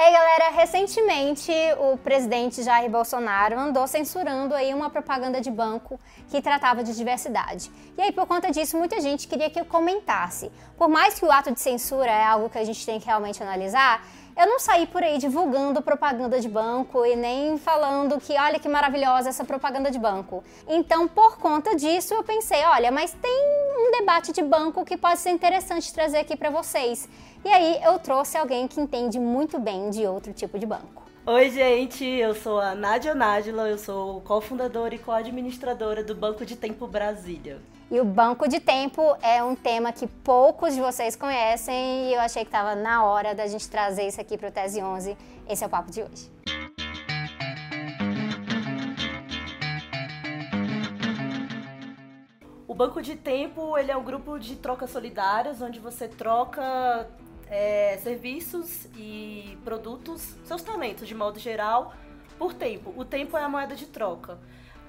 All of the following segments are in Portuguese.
Ei, galera, recentemente o presidente Jair Bolsonaro andou censurando aí uma propaganda de banco que tratava de diversidade. E aí, por conta disso, muita gente queria que eu comentasse. Por mais que o ato de censura é algo que a gente tem que realmente analisar, eu não saí por aí divulgando propaganda de banco e nem falando que olha que maravilhosa essa propaganda de banco. Então, por conta disso, eu pensei, olha, mas tem um debate de banco que pode ser interessante trazer aqui para vocês. E aí eu trouxe alguém que entende muito bem de outro tipo de banco. Oi, gente, eu sou a Nádia Nádila, eu sou cofundadora e co-administradora do Banco de Tempo Brasília. E o banco de tempo é um tema que poucos de vocês conhecem e eu achei que estava na hora da gente trazer isso aqui para o Tese 11. Esse é o papo de hoje. O banco de tempo ele é um grupo de trocas solidárias onde você troca é, serviços e produtos, seus talentos de modo geral, por tempo. O tempo é a moeda de troca.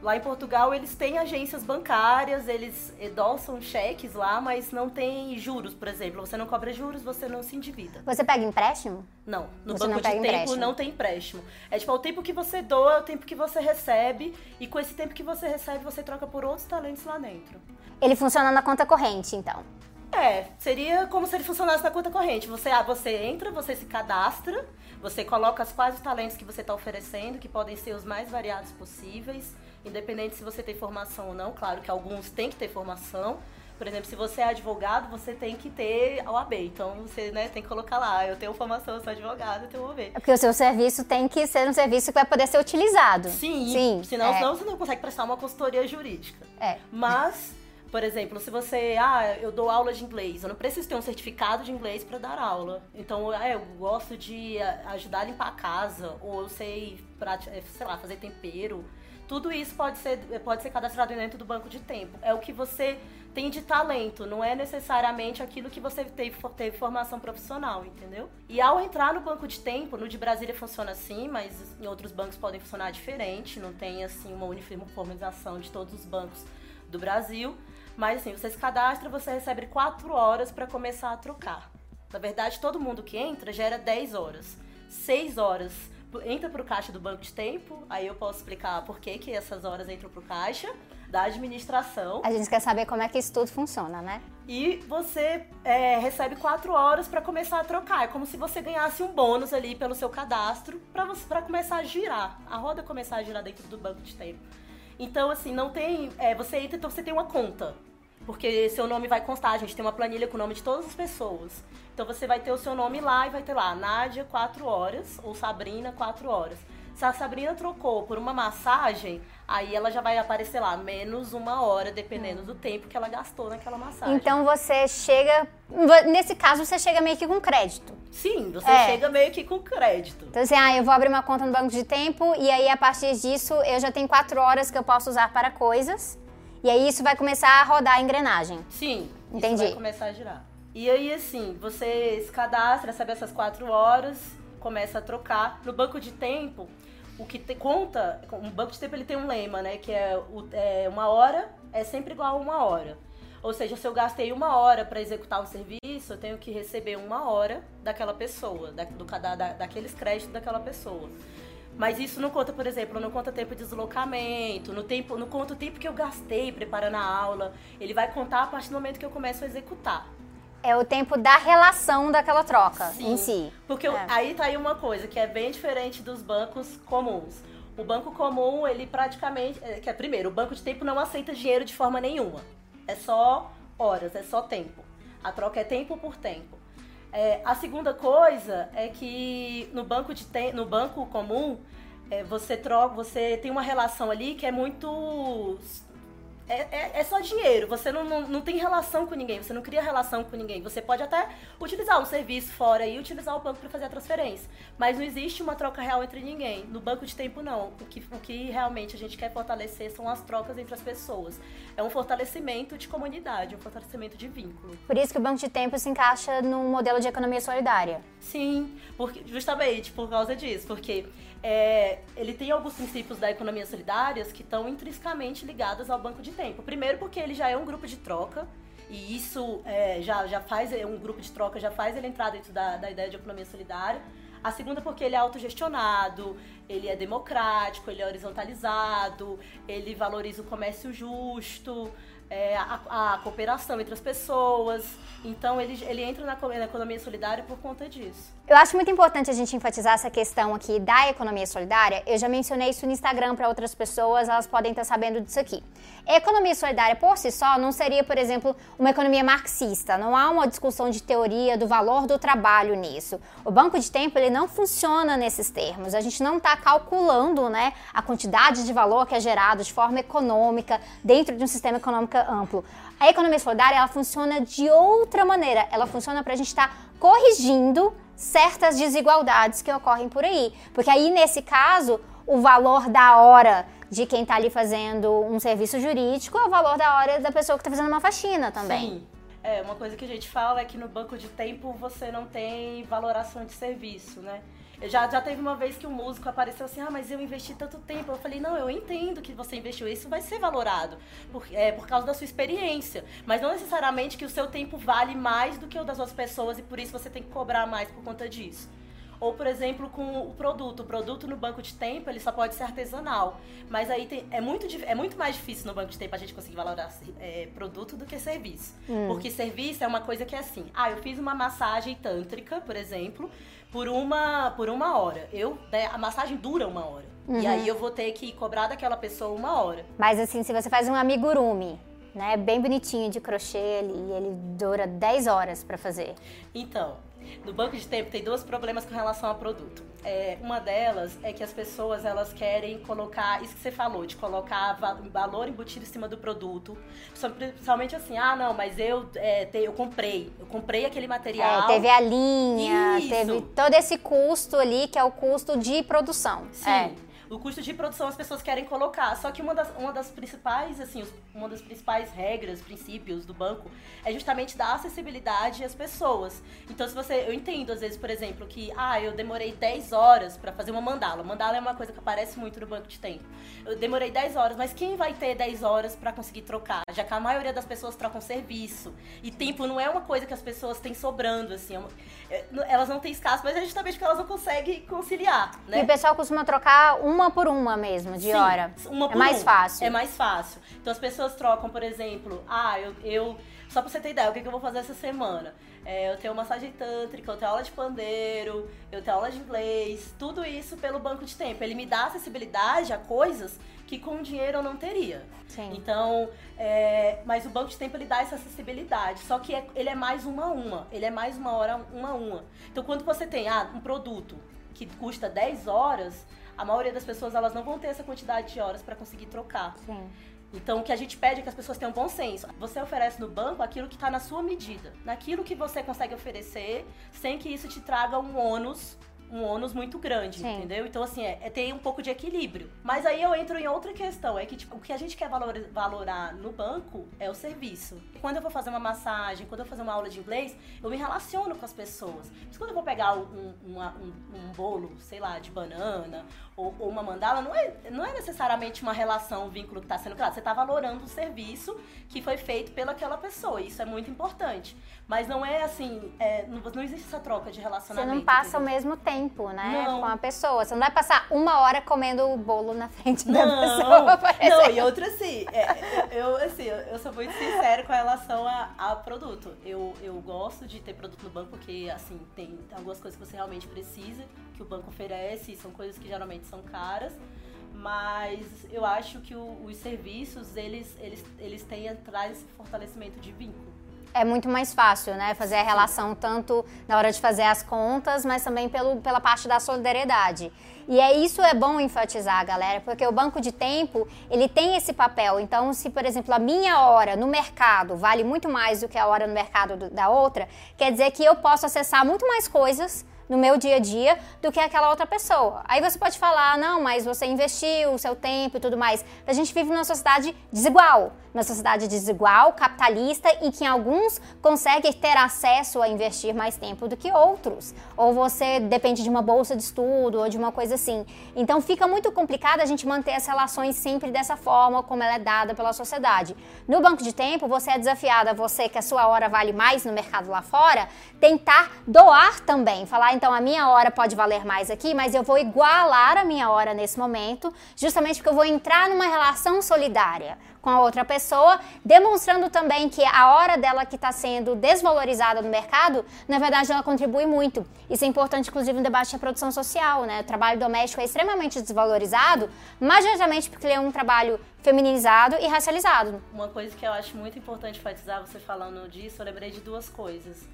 Lá em Portugal eles têm agências bancárias, eles endossam cheques lá, mas não tem juros, por exemplo. Você não cobra juros, você não se endivida. Você pega empréstimo? Não, no você banco de tempo empréstimo. não tem empréstimo. É tipo, é o tempo que você doa, é o tempo que você recebe, e com esse tempo que você recebe, você troca por outros talentos lá dentro. Ele funciona na conta corrente, então? É, seria como se ele funcionasse na conta corrente. Você, ah, você entra, você se cadastra, você coloca as quais os talentos que você está oferecendo, que podem ser os mais variados possíveis independente se você tem formação ou não. Claro que alguns têm que ter formação. Por exemplo, se você é advogado, você tem que ter a OAB. Então, você né, tem que colocar lá, eu tenho formação, eu sou advogado, eu tenho OAB. É porque o seu serviço tem que ser um serviço que vai poder ser utilizado. Sim, Sim senão, é. senão você não consegue prestar uma consultoria jurídica. É. Mas... Por exemplo, se você, ah, eu dou aula de inglês, eu não preciso ter um certificado de inglês para dar aula. Então, eu gosto de ajudar a limpar a casa, ou eu sei, sei lá, fazer tempero. Tudo isso pode ser, pode ser cadastrado dentro do banco de tempo. É o que você tem de talento, não é necessariamente aquilo que você teve, teve formação profissional, entendeu? E ao entrar no banco de tempo, no de Brasília funciona assim, mas em outros bancos podem funcionar diferente, não tem assim uma uniformização de todos os bancos do Brasil. Mas assim, você se cadastra, você recebe 4 horas para começar a trocar. Na verdade, todo mundo que entra gera 10 horas. 6 horas entra pro caixa do banco de tempo, aí eu posso explicar por que, que essas horas entram pro caixa da administração. A gente quer saber como é que isso tudo funciona, né? E você é, recebe quatro horas para começar a trocar. É como se você ganhasse um bônus ali pelo seu cadastro para começar a girar. A roda começar a girar dentro do banco de tempo. Então, assim, não tem. É, você entra, então você tem uma conta. Porque seu nome vai constar, a gente tem uma planilha com o nome de todas as pessoas. Então você vai ter o seu nome lá e vai ter lá Nádia 4 horas ou Sabrina 4 horas. Se a Sabrina trocou por uma massagem, aí ela já vai aparecer lá menos uma hora, dependendo do tempo que ela gastou naquela massagem. Então você chega. Nesse caso, você chega meio que com crédito. Sim, você é. chega meio que com crédito. Então assim, ah, eu vou abrir uma conta no banco de tempo e aí a partir disso eu já tenho quatro horas que eu posso usar para coisas. E aí isso vai começar a rodar a engrenagem. Sim. Entendi. vai começar a girar. E aí, assim, você se cadastra, recebe essas quatro horas, começa a trocar. No banco de tempo, o que te, conta, o banco de tempo ele tem um lema, né? Que é, o, é uma hora é sempre igual a uma hora. Ou seja, se eu gastei uma hora para executar um serviço, eu tenho que receber uma hora daquela pessoa, da, do, da, daqueles créditos daquela pessoa. Mas isso não conta, por exemplo, não conta tempo de deslocamento, no tempo, não conta o tempo que eu gastei preparando a aula. Ele vai contar a partir do momento que eu começo a executar. É o tempo da relação daquela troca Sim, em si. Porque é. aí tá aí uma coisa que é bem diferente dos bancos comuns. O banco comum, ele praticamente. É, que é, primeiro, o banco de tempo não aceita dinheiro de forma nenhuma. É só horas, é só tempo. A troca é tempo por tempo. É, a segunda coisa é que no banco, de te, no banco comum, é, você troca, você tem uma relação ali que é muito é, é, é, só dinheiro, você não, não, não, tem relação com ninguém, você não cria relação com ninguém. Você pode até utilizar um serviço fora e utilizar o banco para fazer a transferência, mas não existe uma troca real entre ninguém. No banco de tempo, não. O que, o que realmente a gente quer fortalecer são as trocas entre as pessoas. É um fortalecimento de comunidade, um fortalecimento de vínculo. Por isso que o banco de tempo se encaixa no modelo de economia solidária. Sim, porque, justamente por causa disso, porque é, ele tem alguns princípios da economia solidária que estão intrinsecamente ligados ao banco de tempo. Primeiro, porque ele já é um grupo de troca, e isso é, já, já faz, um grupo de troca já faz ele entrar dentro da, da ideia de economia solidária. A segunda porque ele é autogestionado, ele é democrático, ele é horizontalizado, ele valoriza o comércio justo, é, a, a, cooperação entre as pessoas. Então ele, ele entra na, na, economia solidária por conta disso. Eu acho muito importante a gente enfatizar essa questão aqui da economia solidária. Eu já mencionei isso no Instagram para outras pessoas, elas podem estar sabendo disso aqui. Economia solidária por si só não seria, por exemplo, uma economia marxista. Não há uma discussão de teoria do valor do trabalho nisso. O banco de tempo ele não funciona nesses termos. A gente não está calculando né, a quantidade de valor que é gerado de forma econômica dentro de um sistema econômico amplo. A economia solidária ela funciona de outra maneira. Ela funciona para a gente estar tá corrigindo certas desigualdades que ocorrem por aí. Porque aí, nesse caso, o valor da hora de quem está ali fazendo um serviço jurídico é o valor da hora da pessoa que está fazendo uma faxina também. Sim. É, uma coisa que a gente fala é que no banco de tempo você não tem valoração de serviço, né? Já, já teve uma vez que um músico apareceu assim, ah, mas eu investi tanto tempo. Eu falei, não, eu entendo que você investiu, isso vai ser valorado por, é, por causa da sua experiência. Mas não necessariamente que o seu tempo vale mais do que o das outras pessoas e por isso você tem que cobrar mais por conta disso. Ou, por exemplo, com o produto. O produto no banco de tempo, ele só pode ser artesanal. Mas aí tem, é, muito, é muito mais difícil no banco de tempo a gente conseguir valorar é, produto do que serviço. Hum. Porque serviço é uma coisa que é assim. Ah, eu fiz uma massagem tântrica, por exemplo, por uma, por uma hora. Eu, né, a massagem dura uma hora. Uhum. E aí eu vou ter que cobrar daquela pessoa uma hora. Mas assim, se você faz um amigurumi, né, bem bonitinho de crochê ali, ele dura 10 horas para fazer. Então, no banco de tempo tem dois problemas com relação ao produto. É, uma delas é que as pessoas elas querem colocar isso que você falou, de colocar valor embutido em cima do produto. Principalmente assim, ah, não, mas eu, é, te, eu comprei, eu comprei aquele material. É, teve a linha, isso. teve todo esse custo ali que é o custo de produção. Sim. O custo de produção as pessoas querem colocar. Só que uma das, uma das principais, assim, uma das principais regras, princípios do banco é justamente dar acessibilidade às pessoas. Então, se você. Eu entendo, às vezes, por exemplo, que ah, eu demorei 10 horas para fazer uma mandala. Mandala é uma coisa que aparece muito no banco de tempo. Eu demorei 10 horas, mas quem vai ter 10 horas para conseguir trocar? Já que a maioria das pessoas trocam serviço. E tempo não é uma coisa que as pessoas têm sobrando, assim. É uma, é, elas não têm escasso, mas é justamente porque elas não conseguem conciliar, né? E o pessoal costuma trocar um uma por uma mesmo, de Sim, hora. Uma é por é mais um. fácil. É mais fácil. Então as pessoas trocam, por exemplo, ah, eu, eu só pra você ter ideia, o que, que eu vou fazer essa semana? É, eu tenho massagem tântrica, eu tenho aula de pandeiro, eu tenho aula de inglês, tudo isso pelo banco de tempo. Ele me dá acessibilidade a coisas que com dinheiro eu não teria. Sim. Então, é, mas o banco de tempo ele dá essa acessibilidade, só que é, ele é mais uma a uma, ele é mais uma hora uma a uma. Então, quando você tem ah, um produto que custa 10 horas, a maioria das pessoas elas não vão ter essa quantidade de horas para conseguir trocar. Sim. Então, o que a gente pede é que as pessoas tenham bom senso. Você oferece no banco aquilo que está na sua medida, naquilo que você consegue oferecer, sem que isso te traga um ônus um ônus muito grande, Sim. entendeu? Então, assim, é, é, ter um pouco de equilíbrio. Mas aí eu entro em outra questão, é que tipo, o que a gente quer valor, valorar no banco é o serviço. Quando eu vou fazer uma massagem, quando eu vou fazer uma aula de inglês, eu me relaciono com as pessoas. Mas quando eu vou pegar um, uma, um, um bolo, sei lá, de banana, ou, ou, uma mandala, não é, não é necessariamente uma relação, um vínculo que está sendo criado. Você está valorando o serviço que foi feito pelaquela pessoa. Isso é muito importante. Mas não é assim, é, não, não, existe essa troca de relacionamento. Você não passa entendeu? o mesmo tempo, né? Não. Com a pessoa. Você não vai passar uma hora comendo o bolo na frente não, da pessoa. Não, e outra assim, é, eu, assim, eu sou muito sincera com relação a, a, produto. Eu, eu gosto de ter produto no banco porque, assim, tem algumas coisas que você realmente precisa, que o banco oferece, são coisas que geralmente são caras mas eu acho que o, os serviços eles, eles, eles têm atrás esse fortalecimento de vínculo é muito mais fácil, né? Fazer a relação tanto na hora de fazer as contas, mas também pelo, pela parte da solidariedade. E é isso é bom enfatizar, galera, porque o banco de tempo, ele tem esse papel. Então, se, por exemplo, a minha hora no mercado vale muito mais do que a hora no mercado do, da outra, quer dizer que eu posso acessar muito mais coisas no meu dia a dia do que aquela outra pessoa. Aí você pode falar, não, mas você investiu o seu tempo e tudo mais. A gente vive numa sociedade desigual. Uma sociedade desigual, capitalista e que alguns conseguem ter acesso a investir mais tempo do que outros. Ou você depende de uma bolsa de estudo ou de uma coisa assim. Então fica muito complicado a gente manter as relações sempre dessa forma como ela é dada pela sociedade. No banco de tempo, você é desafiada, você que a sua hora vale mais no mercado lá fora, tentar doar também. Falar, então a minha hora pode valer mais aqui, mas eu vou igualar a minha hora nesse momento, justamente porque eu vou entrar numa relação solidária com a outra pessoa, demonstrando também que a hora dela que está sendo desvalorizada no mercado, na verdade ela contribui muito. Isso é importante, inclusive, no debate da produção social, né? O trabalho doméstico é extremamente desvalorizado, majoritariamente porque ele é um trabalho feminizado e racializado. Uma coisa que eu acho muito importante enfatizar, você falando disso, eu lembrei de duas coisas.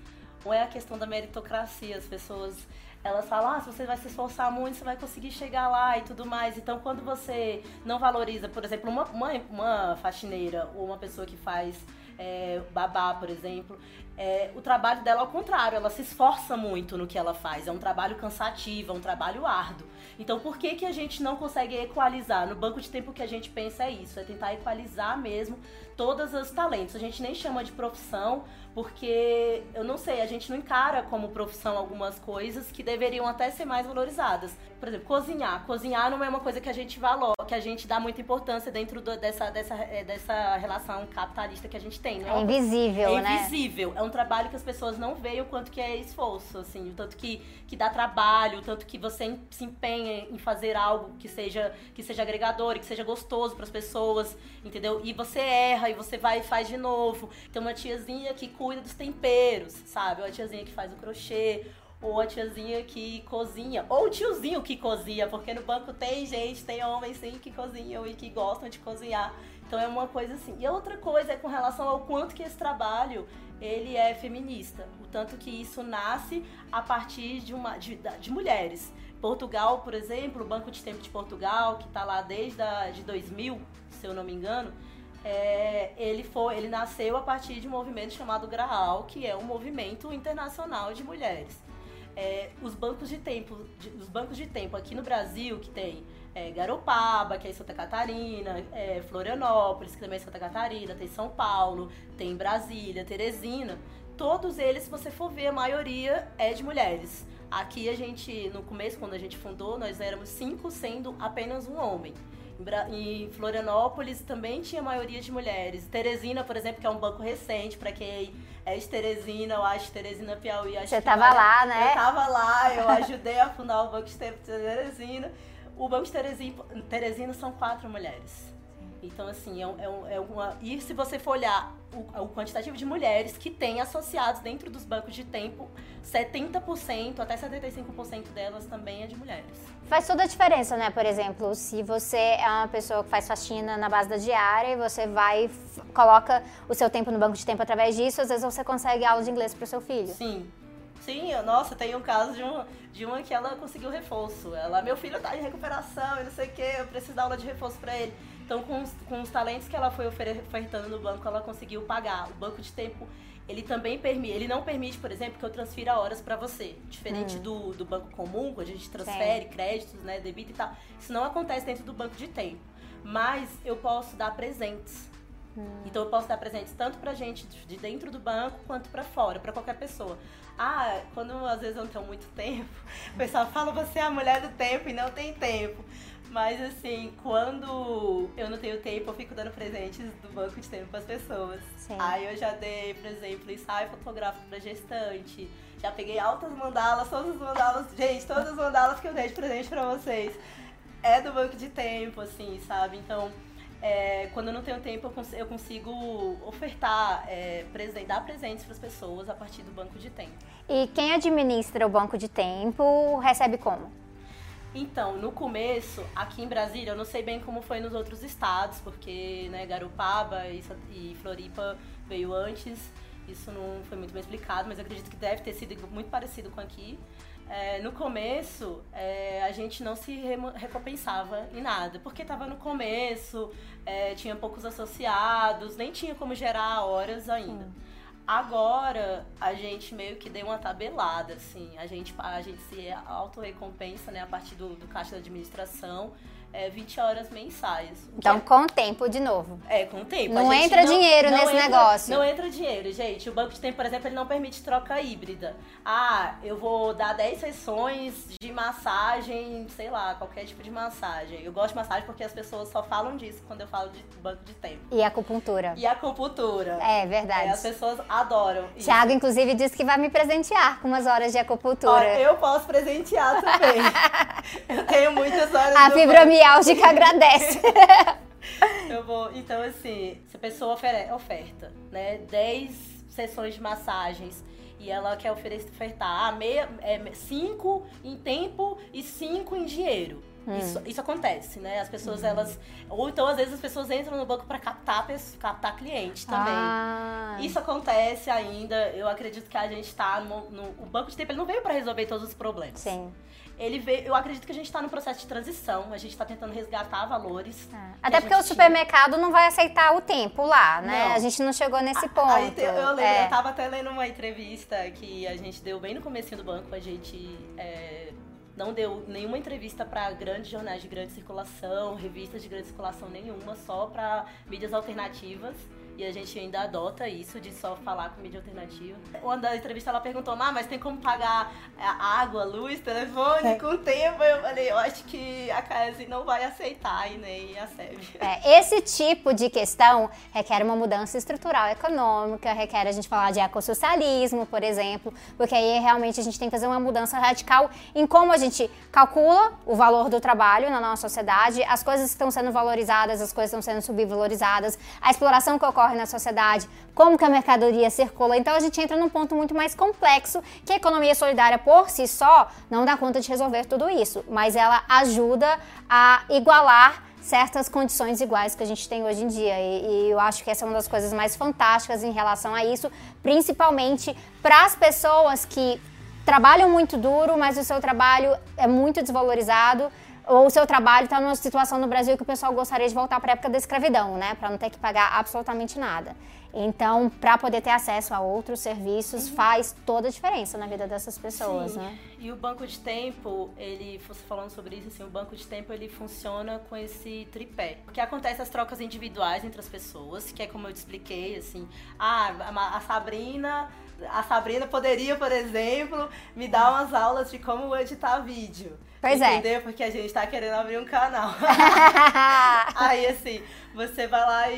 Uma é a questão da meritocracia, as pessoas elas falam, ah, se você vai se esforçar muito, você vai conseguir chegar lá e tudo mais. Então, quando você não valoriza, por exemplo, uma, uma, uma faxineira ou uma pessoa que faz é, babá, por exemplo, é, o trabalho dela ao contrário, ela se esforça muito no que ela faz. É um trabalho cansativo, é um trabalho árduo. Então, por que, que a gente não consegue equalizar? No banco de tempo que a gente pensa é isso, é tentar equalizar mesmo todos os talentos. A gente nem chama de profissão, porque eu não sei, a gente não encara como profissão algumas coisas que deveriam até ser mais valorizadas. Por exemplo, cozinhar. Cozinhar não é uma coisa que a gente valora, que a gente dá muita importância dentro do, dessa, dessa, é, dessa relação capitalista que a gente tem. Não é, é invisível, é né? É invisível. É um trabalho que as pessoas não veem o quanto que é esforço, assim, o tanto que, que dá trabalho, o tanto que você se empenha em fazer algo que seja, que seja agregador e que seja gostoso para as pessoas, entendeu? E você erra e você vai e faz de novo. Tem uma tiazinha que cuida dos temperos, sabe? Ou a tiazinha que faz o crochê, ou a tiazinha que cozinha, ou o tiozinho que cozinha, porque no banco tem gente, tem homens sim que cozinham e que gostam de cozinhar. Então é uma coisa assim. E a outra coisa é com relação ao quanto que esse trabalho ele é feminista, o tanto que isso nasce a partir de uma de, de mulheres. Portugal, por exemplo, o Banco de Tempo de Portugal, que está lá desde a, de 2000, se eu não me engano, é, ele, foi, ele nasceu a partir de um movimento chamado Graal, que é um movimento internacional de mulheres. É, os bancos de tempo, de, os bancos de tempo aqui no Brasil, que tem é, Garopaba, que é em Santa Catarina, é, Florianópolis, que também é Santa Catarina, tem São Paulo, tem Brasília, Teresina, todos eles, se você for ver, a maioria é de mulheres. Aqui a gente, no começo, quando a gente fundou, nós éramos cinco, sendo apenas um homem. Em Florianópolis também tinha maioria de mulheres. Teresina, por exemplo, que é um banco recente, para quem é de Teresina, eu acho Teresina Piauí. Você tava lá, né? Eu tava lá, eu ajudei a fundar o Banco de Teresina. O Banco de Teresina, Teresina são quatro mulheres. Então, assim, é, é, é uma. E se você for olhar o, o, quantitativo de mulheres que tem associados dentro dos bancos de tempo, 70% até 75% delas também é de mulheres. Faz toda a diferença, né? Por exemplo, se você é uma pessoa que faz faxina na base da diária e você vai, coloca o seu tempo no banco de tempo através disso, às vezes você consegue aula de inglês para o seu filho. Sim, Sim, eu, nossa, tem um caso de, um, de uma que ela conseguiu reforço. Ela, meu filho tá em recuperação e não sei o que, eu preciso dar aula de reforço para ele. Então, com os, com os talentos que ela foi ofertando no banco, ela conseguiu pagar. O banco de tempo, ele também permite, ele não permite, por exemplo, que eu transfira horas para você. Diferente hum. do, do banco comum, quando a gente transfere Sim. créditos, né, debito e tal. Isso não acontece dentro do banco de tempo. Mas eu posso dar presentes. Hum. Então eu posso dar presentes tanto pra gente de dentro do banco quanto para fora, para qualquer pessoa. Ah, quando às vezes eu não tenho muito tempo, o pessoal fala você é a mulher do tempo e não tem tempo. Mas assim, quando eu não tenho tempo, eu fico dando presentes do banco de tempo para as pessoas. Sim. Aí eu já dei, por exemplo, ensaio fotográfico para gestante. Já peguei altas mandalas, todas as mandalas, gente, todas as mandalas que eu dei de presente para vocês é do banco de tempo, assim, sabe? Então, é, quando eu não tenho tempo, eu consigo ofertar, é, presente, dar presentes para as pessoas a partir do banco de tempo. E quem administra o banco de tempo recebe como? Então, no começo, aqui em Brasília, eu não sei bem como foi nos outros estados, porque né, Garupaba e Floripa veio antes, isso não foi muito bem explicado, mas acredito que deve ter sido muito parecido com aqui. É, no começo, é, a gente não se recompensava em nada, porque estava no começo, é, tinha poucos associados, nem tinha como gerar horas ainda. Agora a gente meio que deu uma tabelada, assim. A gente, a gente se auto-recompensa, né, a partir do, do caixa da administração é, 20 horas mensais. Então, é... com tempo de novo. É, com tempo. Não entra não, dinheiro não nesse entra, negócio. Não entra dinheiro, gente. O banco de tempo, por exemplo, ele não permite troca híbrida. Ah, eu vou dar 10 sessões de massagem, sei lá, qualquer tipo de massagem. Eu gosto de massagem porque as pessoas só falam disso quando eu falo de banco de tempo. E acupuntura. E acupuntura. É, verdade. É, as pessoas adoram. Isso. Thiago, inclusive, disse que vai me presentear com umas horas de acupuntura. Olha, eu posso presentear também. eu tenho muitas horas A fibromialgia Miálgica agradece. Eu vou. Então, assim, se a pessoa oferta, né, 10 sessões de massagens e ela quer ofertar ah, meia, é, cinco em tempo e cinco em dinheiro. Hum. Isso, isso acontece, né? As pessoas, hum. elas. Ou então, às vezes, as pessoas entram no banco para captar, captar cliente também. Ah. Isso acontece ainda. Eu acredito que a gente está no, no. O banco de tempo ele não veio para resolver todos os problemas. Sim ele veio, eu acredito que a gente está no processo de transição, a gente está tentando resgatar valores. É. Até porque o supermercado tinha. não vai aceitar o tempo lá, né? Não. A gente não chegou nesse ponto. Aí, eu, lembro, é. eu tava até lendo uma entrevista que a gente deu bem no começo do banco, a gente é, não deu nenhuma entrevista para grandes jornais de grande circulação, revistas de grande circulação nenhuma, só para mídias alternativas. E a gente ainda adota isso de só falar com mídia alternativa. Quando da entrevista ela perguntou, ah, mas tem como pagar água, luz, telefone é. com o tempo? Eu falei, eu acho que a CAES não vai aceitar e nem a SEB. É, esse tipo de questão requer uma mudança estrutural econômica, requer a gente falar de ecossocialismo, por exemplo, porque aí realmente a gente tem que fazer uma mudança radical em como a gente calcula o valor do trabalho na nossa sociedade, as coisas estão sendo valorizadas, as coisas estão sendo subvalorizadas, a exploração que ocorre ocorre na sociedade, como que a mercadoria circula. Então a gente entra num ponto muito mais complexo que a economia solidária por si só não dá conta de resolver tudo isso, mas ela ajuda a igualar certas condições iguais que a gente tem hoje em dia. E, e, eu acho que essa é uma das coisas mais fantásticas em relação a isso, principalmente para as pessoas que trabalham muito duro, mas o seu trabalho é muito desvalorizado ou o seu trabalho está numa situação no Brasil que o pessoal gostaria de voltar para a época da escravidão, né? Para não ter que pagar absolutamente nada. Então, para poder ter acesso a outros serviços, uhum. faz toda a diferença na vida dessas pessoas, Sim. né? E o banco de tempo, ele, você falando sobre isso, assim, o banco de tempo ele funciona com esse tripé. Porque acontece as trocas individuais entre as pessoas, que é como eu te expliquei, assim, ah, a Sabrina a Sabrina poderia, por exemplo, me dar umas aulas de como editar vídeo. Pois é. Entendeu? Porque a gente tá querendo abrir um canal. aí, assim, você vai lá e,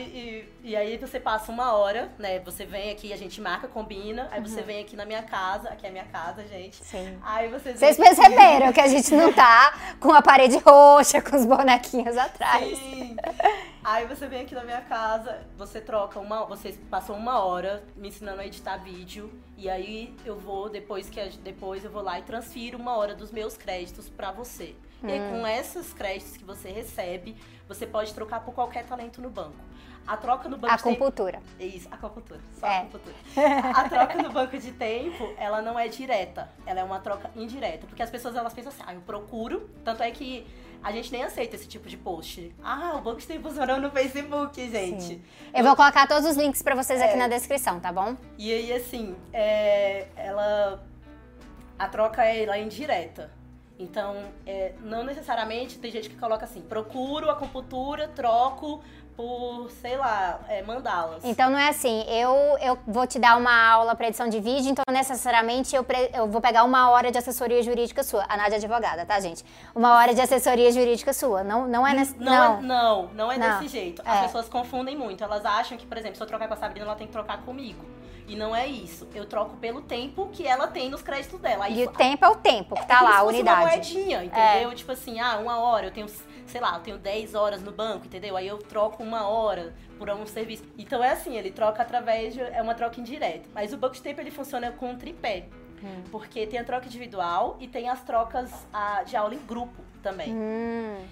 e, e, aí você passa uma hora, né? Você vem aqui, a gente marca, combina. Aí uhum. você vem aqui na minha casa, aqui é a minha casa, gente. Sim. Aí vocês. Vocês perceberam que a gente não tá com a parede roxa, com os bonequinhos atrás. Sim. Aí você vem aqui na minha casa, você troca uma. Vocês passam uma hora me ensinando a editar vídeo. E aí eu vou, depois que depois eu vou lá e transfiro uma hora dos meus créditos para você. Hum. E aí, com esses créditos que você recebe, você pode trocar por qualquer talento no banco. A troca no banco a compultura. Isso, a compultura. Só é. a compultura. a troca no banco de tempo, ela não é direta. Ela é uma troca indireta. Porque as pessoas, elas pensam assim, ah, eu procuro. Tanto é que a gente nem aceita esse tipo de post. Ah, o banco tem funcionando no Facebook, gente. Sim. Eu vou colocar todos os links para vocês é, aqui na descrição, tá bom? E aí, assim, é, ela. A troca é lá indireta. Então, é, não necessariamente tem gente que coloca assim: procuro a acupuntura, troco por, sei lá, é, mandá-las. Então não é assim, eu, eu vou te dar uma aula para edição de vídeo, então necessariamente eu, pre, eu vou pegar uma hora de assessoria jurídica sua. A Nádia é advogada, tá, gente? Uma hora de assessoria jurídica sua. Não, não é nesse, não, não. É, não, não é não. desse jeito. As é. pessoas confundem muito. Elas acham que, por exemplo, se eu trocar com a Sabrina, ela tem que trocar comigo. E não é isso. Eu troco pelo tempo que ela tem nos créditos dela. Aí, e o tempo é o tempo que tá é lá, a unidade. Uma moedinha, entendeu? É. Tipo assim, ah, uma hora, eu tenho, sei lá, eu tenho 10 horas no banco, entendeu? Aí eu troco uma hora por um serviço. Então é assim, ele troca através de. É uma troca indireta. Mas o banco de tempo ele funciona com um tripé. Hum. Porque tem a troca individual e tem as trocas a, de aula em grupo também. Hum.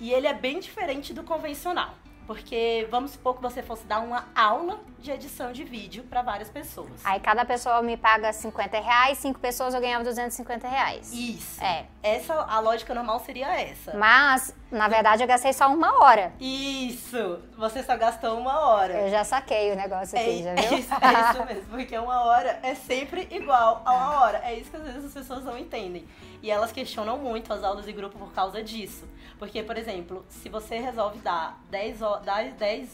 E ele é bem diferente do convencional. Porque vamos supor que você fosse dar uma aula de edição de vídeo para várias pessoas. Aí cada pessoa me paga 50 reais, cinco pessoas eu ganhava 250 reais. Isso. É. Essa, a lógica normal seria essa. Mas, na verdade, eu gastei só uma hora. Isso! Você só gastou uma hora. Eu já saquei o negócio aqui, é, já viu? É isso, é isso mesmo, porque uma hora é sempre igual a uma hora. É isso que às vezes as pessoas não entendem. E elas questionam muito as aulas de grupo por causa disso. Porque, por exemplo, se você resolve dar 10 horas. 10.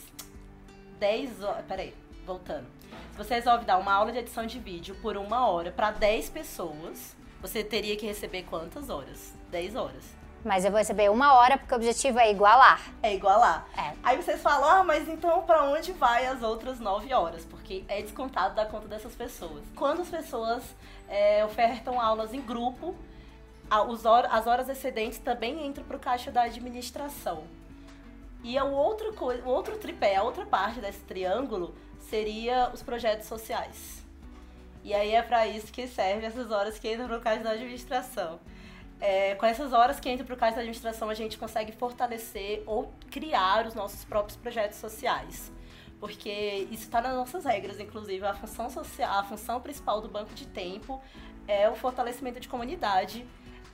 10 horas. Peraí, voltando. Se você resolve dar uma aula de edição de vídeo por uma hora para 10 pessoas, você teria que receber quantas horas? 10 horas. Mas eu vou receber uma hora porque o objetivo é igualar. É igualar. É. Aí vocês falam, ah, mas então para onde vai as outras 9 horas? Porque é descontado da conta dessas pessoas. Quando as pessoas é, ofertam aulas em grupo, as horas excedentes também entram para o caixa da administração. E a outra coisa, o outro tripé, a outra parte desse triângulo seria os projetos sociais. E aí é para isso que serve essas horas que entram para o caixa da administração. É, com essas horas que entram para o caixa da administração, a gente consegue fortalecer ou criar os nossos próprios projetos sociais. Porque isso está nas nossas regras, inclusive a função social, a função principal do banco de tempo é o fortalecimento de comunidade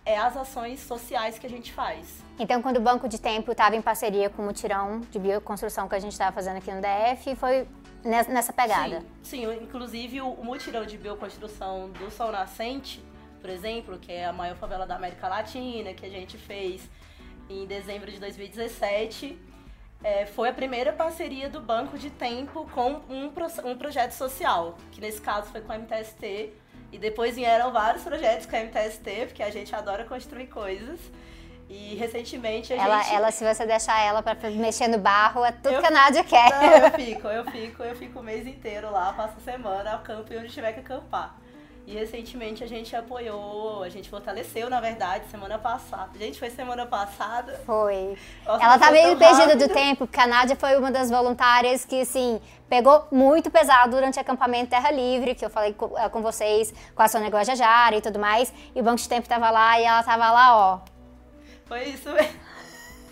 é as ações sociais que a gente faz. Então, quando o Banco de Tempo estava em parceria com o mutirão de bioconstrução que a gente estava fazendo aqui no DF, foi nessa pegada? Sim, sim inclusive o mutirão de bioconstrução do Sol Nascente, por exemplo, que é a maior favela da América Latina, que a gente fez em dezembro de 2017, é, foi a primeira parceria do Banco de Tempo com um, um projeto social, que nesse caso foi com a MTST, e depois vieram vários projetos com a MTST, porque a gente adora construir coisas. E recentemente a ela, gente. Ela, se você deixar ela para mexer no barro, é tudo eu, que a Nádia quer. Não, eu fico, eu fico, eu fico o mês inteiro lá, passo a semana, campo e onde tiver que acampar. E recentemente a gente apoiou, a gente fortaleceu, na verdade, semana passada. Gente, foi semana passada? Foi. Nossa, Ela tá meio perdida do tempo, porque a Nádia foi uma das voluntárias que, assim, pegou muito pesado durante o acampamento Terra Livre, que eu falei com, eh, com vocês, com a Sônia Guajajara e tudo mais. E o Banco de Tempo tava lá e ela tava lá, ó. Foi isso mesmo.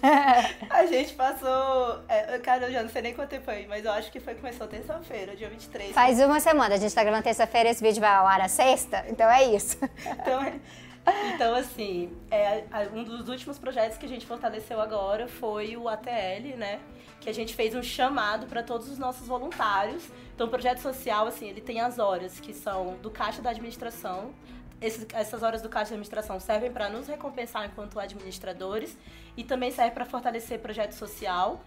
a gente passou. É, cara, eu já não sei nem quanto tempo foi, mas eu acho que foi começou terça-feira, dia 23. Faz uma semana, a gente tá gravando terça-feira, esse vídeo vai ao ar a sexta, então é isso. Então, então assim, é, um dos últimos projetos que a gente fortaleceu agora foi o ATL, né? Que a gente fez um chamado para todos os nossos voluntários. Então, o projeto social, assim, ele tem as horas que são do caixa da administração, esses, essas horas do caixa de administração servem para nos recompensar enquanto administradores e também serve para fortalecer projeto social.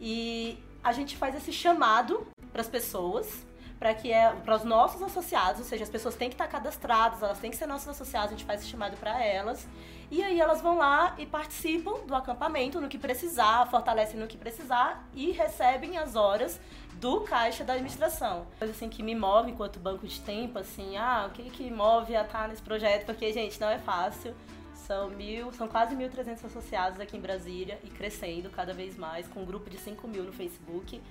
E a gente faz esse chamado para as pessoas, para que é para os nossos associados, ou seja, as pessoas têm que estar cadastradas, elas têm que ser nossos associados, a gente faz esse chamado para elas. E aí elas vão lá e participam do acampamento no que precisar, fortalecem no que precisar e recebem as horas do caixa da administração. Coisa assim que me move enquanto banco de tempo, assim, ah, o que que move a estar nesse projeto? Porque, gente, não é fácil. São, mil, são quase 1.300 associados aqui em Brasília e crescendo cada vez mais, com um grupo de 5 mil no Facebook.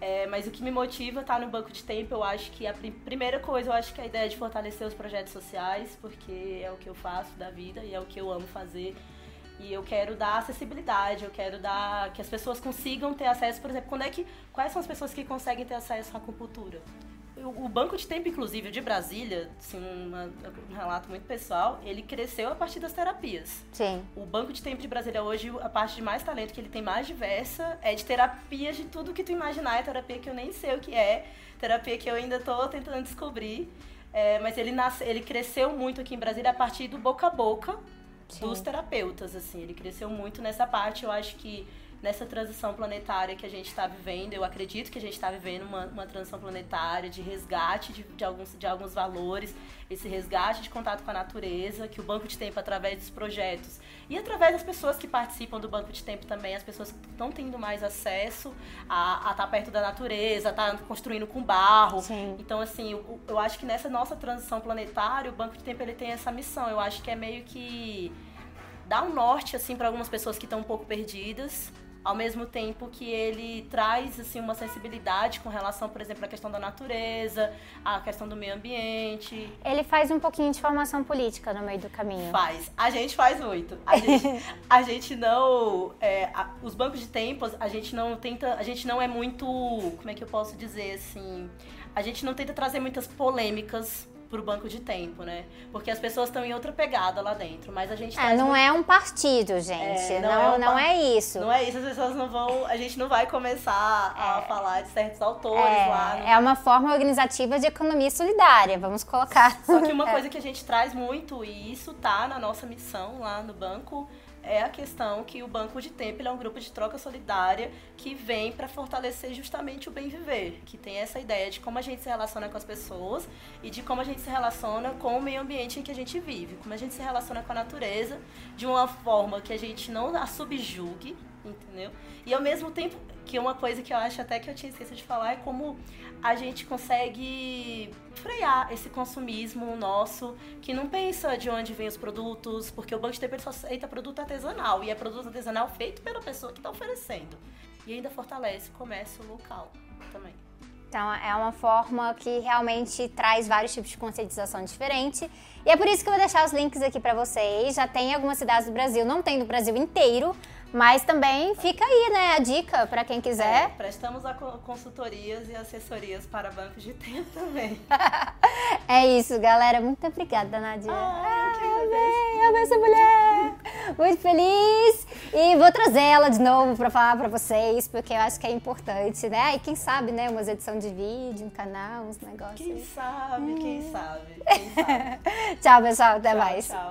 É, mas o que me motiva estar no banco de tempo, eu acho que a primeira coisa, eu acho que é a ideia de fortalecer os projetos sociais, porque é o que eu faço da vida e é o que eu amo fazer. E eu quero dar acessibilidade, eu quero dar que as pessoas consigam ter acesso, por exemplo, quando é que quais são as pessoas que conseguem ter acesso à acupuntura? O, Banco de Tempo, inclusive, de Brasília, assim, uma, um relato muito pessoal, ele cresceu a partir das terapias. Sim. O Banco de Tempo de Brasília hoje, a parte de mais talento que ele tem mais diversa é de terapias de tudo que tu imaginar. É terapia que eu nem sei o que é, terapia que eu ainda estou tentando descobrir. É, mas ele, nasce, ele cresceu muito aqui em Brasília a partir do boca a boca, Sim. dos terapeutas, assim. Ele cresceu muito nessa parte. Eu acho que nessa transição planetária que a gente está vivendo, eu acredito que a gente está vivendo uma, uma transição planetária de resgate de, de, alguns, de alguns valores, esse resgate de contato com a natureza, que o Banco de Tempo, através dos projetos e através das pessoas que participam do Banco de Tempo também, as pessoas estão tendo mais acesso a estar tá perto da natureza, a estar tá construindo com barro. Sim. Então, assim, eu, eu acho que nessa nossa transição planetária, o Banco de Tempo ele tem essa missão. Eu acho que é meio que dar um norte assim para algumas pessoas que estão um pouco perdidas ao mesmo tempo que ele traz assim uma sensibilidade com relação, por exemplo, à questão da natureza, à questão do meio ambiente. Ele faz um pouquinho de formação política no meio do caminho. Faz. A gente faz muito. A gente, a gente não, é, a, os bancos de tempos, a gente não tenta, a gente não é muito, como é que eu posso dizer assim, a gente não tenta trazer muitas polêmicas pro banco de tempo, né? Porque as pessoas estão em outra pegada lá dentro, mas a gente é, não muito... é um partido, gente. É, não, não, é, um não par... é, isso. Não é isso, as pessoas não vão, a gente não vai começar é. a falar de certos autores é, lá. No... É uma forma organizativa de economia solidária, vamos colocar. Só que uma é. coisa que a gente traz muito e isso tá na nossa missão lá no banco é a questão que o Banco de Tempo é um grupo de troca solidária que vem para fortalecer justamente o bem viver, que tem essa ideia de como a gente se relaciona com as pessoas e de como a gente se relaciona com o meio ambiente em que a gente vive, como a gente se relaciona com a natureza de uma forma que a gente não a subjugue, entendeu? E ao mesmo tempo que uma coisa que eu acho até que eu tinha esquecido de falar é como a gente consegue frear esse consumismo nosso que não pensa de onde vem os produtos, porque o Banco de Tempo só aceita produto artesanal e é produto artesanal feito pela pessoa que está oferecendo. E ainda fortalece o comércio local também. Então é uma forma que realmente traz vários tipos de conscientização diferente. E é por isso que eu vou deixar os links aqui para vocês. Já tem algumas cidades do Brasil, não tem no Brasil inteiro, mas também fica aí, né, a dica para quem quiser. É, prestamos consultorias e assessorias para bancos de tempo também. é isso, galera. Muito obrigada, Nadia. Ai, eu amei, amei essa mulher. Muito feliz. E vou trazer ela de novo para falar para vocês, porque eu acho que é importante, né? E quem sabe, né, umas edições de vídeo, um canal, uns negócios. Quem sabe, quem sabe, quem sabe. tchau, pessoal. Até tchau, mais. Tchau.